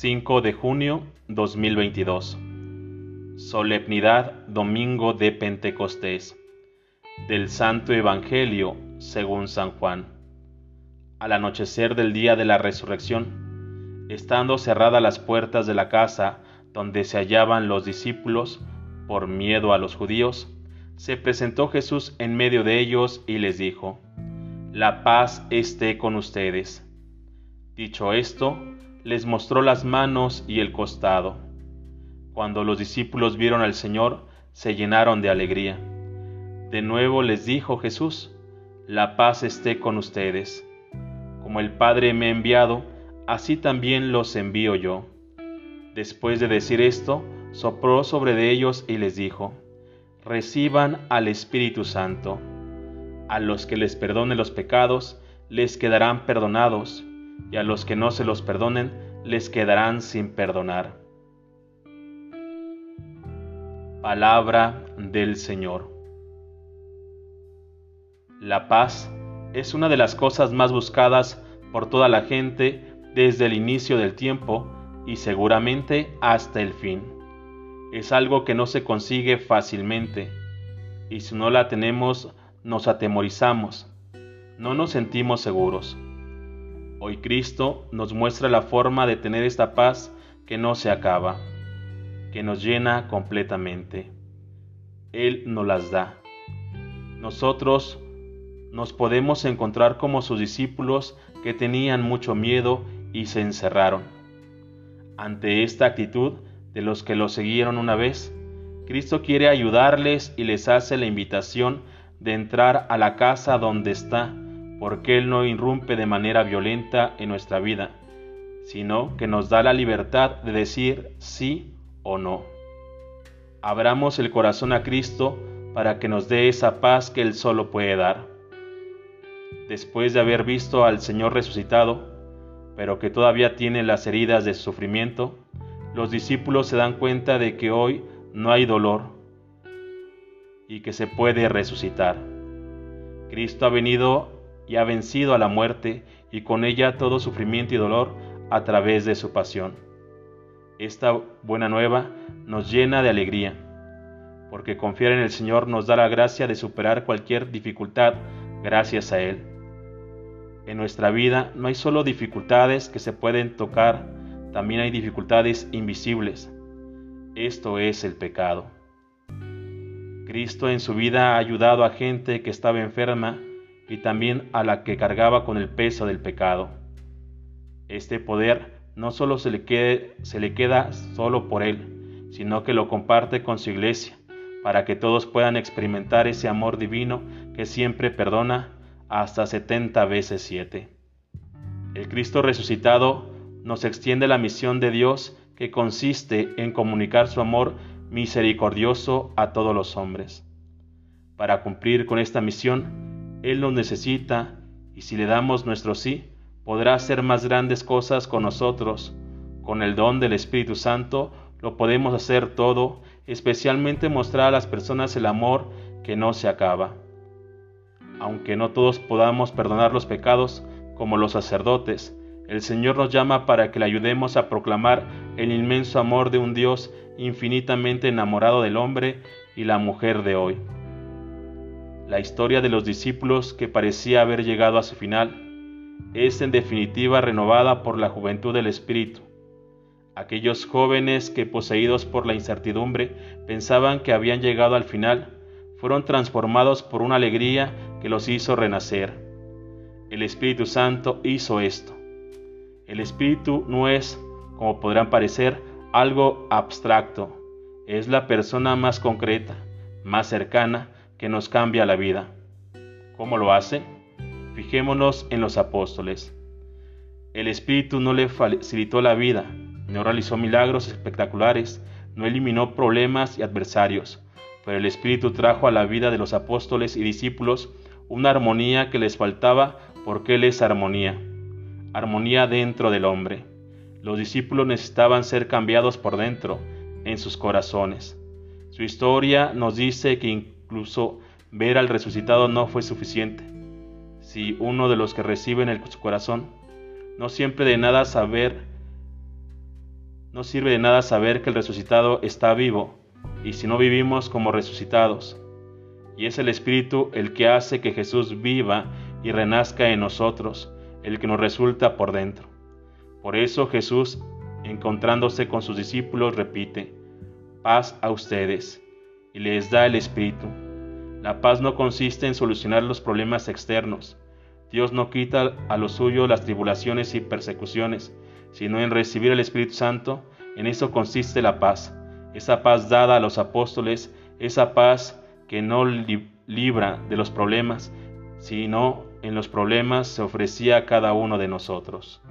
5 de junio 2022. Solemnidad Domingo de Pentecostés. Del Santo Evangelio según San Juan. Al anochecer del día de la resurrección, estando cerradas las puertas de la casa donde se hallaban los discípulos, por miedo a los judíos, se presentó Jesús en medio de ellos y les dijo, La paz esté con ustedes. Dicho esto, les mostró las manos y el costado. Cuando los discípulos vieron al Señor, se llenaron de alegría. De nuevo les dijo Jesús, La paz esté con ustedes. Como el Padre me ha enviado, así también los envío yo. Después de decir esto, sopló sobre de ellos y les dijo, Reciban al Espíritu Santo. A los que les perdone los pecados, les quedarán perdonados y a los que no se los perdonen les quedarán sin perdonar. Palabra del Señor. La paz es una de las cosas más buscadas por toda la gente desde el inicio del tiempo y seguramente hasta el fin. Es algo que no se consigue fácilmente y si no la tenemos nos atemorizamos, no nos sentimos seguros. Hoy Cristo nos muestra la forma de tener esta paz que no se acaba, que nos llena completamente. Él nos las da. Nosotros nos podemos encontrar como sus discípulos que tenían mucho miedo y se encerraron. Ante esta actitud de los que lo siguieron una vez, Cristo quiere ayudarles y les hace la invitación de entrar a la casa donde está porque Él no irrumpe de manera violenta en nuestra vida, sino que nos da la libertad de decir sí o no. Abramos el corazón a Cristo para que nos dé esa paz que Él solo puede dar. Después de haber visto al Señor resucitado, pero que todavía tiene las heridas de sufrimiento, los discípulos se dan cuenta de que hoy no hay dolor y que se puede resucitar. Cristo ha venido y ha vencido a la muerte y con ella todo sufrimiento y dolor a través de su pasión. Esta buena nueva nos llena de alegría, porque confiar en el Señor nos da la gracia de superar cualquier dificultad gracias a Él. En nuestra vida no hay solo dificultades que se pueden tocar, también hay dificultades invisibles. Esto es el pecado. Cristo en su vida ha ayudado a gente que estaba enferma y también a la que cargaba con el peso del pecado. Este poder no solo se le, se le queda solo por él, sino que lo comparte con su iglesia, para que todos puedan experimentar ese amor divino que siempre perdona hasta setenta veces siete. El Cristo resucitado nos extiende la misión de Dios que consiste en comunicar su amor misericordioso a todos los hombres. Para cumplir con esta misión, él nos necesita y si le damos nuestro sí, podrá hacer más grandes cosas con nosotros. Con el don del Espíritu Santo lo podemos hacer todo, especialmente mostrar a las personas el amor que no se acaba. Aunque no todos podamos perdonar los pecados como los sacerdotes, el Señor nos llama para que le ayudemos a proclamar el inmenso amor de un Dios infinitamente enamorado del hombre y la mujer de hoy. La historia de los discípulos que parecía haber llegado a su final es en definitiva renovada por la juventud del Espíritu. Aquellos jóvenes que poseídos por la incertidumbre pensaban que habían llegado al final, fueron transformados por una alegría que los hizo renacer. El Espíritu Santo hizo esto. El Espíritu no es, como podrán parecer, algo abstracto, es la persona más concreta, más cercana, que nos cambia la vida. ¿Cómo lo hace? Fijémonos en los apóstoles. El Espíritu no le facilitó la vida, no realizó milagros espectaculares, no eliminó problemas y adversarios, pero el Espíritu trajo a la vida de los apóstoles y discípulos una armonía que les faltaba porque Él es armonía, armonía dentro del hombre. Los discípulos necesitaban ser cambiados por dentro, en sus corazones. Su historia nos dice que incluso ver al resucitado no fue suficiente. Si uno de los que reciben el su corazón, no siempre de nada saber No sirve de nada saber que el resucitado está vivo, y si no vivimos como resucitados. Y es el Espíritu el que hace que Jesús viva y renazca en nosotros, el que nos resulta por dentro. Por eso Jesús, encontrándose con sus discípulos, repite, paz a ustedes, y les da el Espíritu. La paz no consiste en solucionar los problemas externos. Dios no quita a lo suyo las tribulaciones y persecuciones, sino en recibir el Espíritu Santo. En eso consiste la paz, esa paz dada a los apóstoles, esa paz que no libra de los problemas, sino en los problemas se ofrecía a cada uno de nosotros.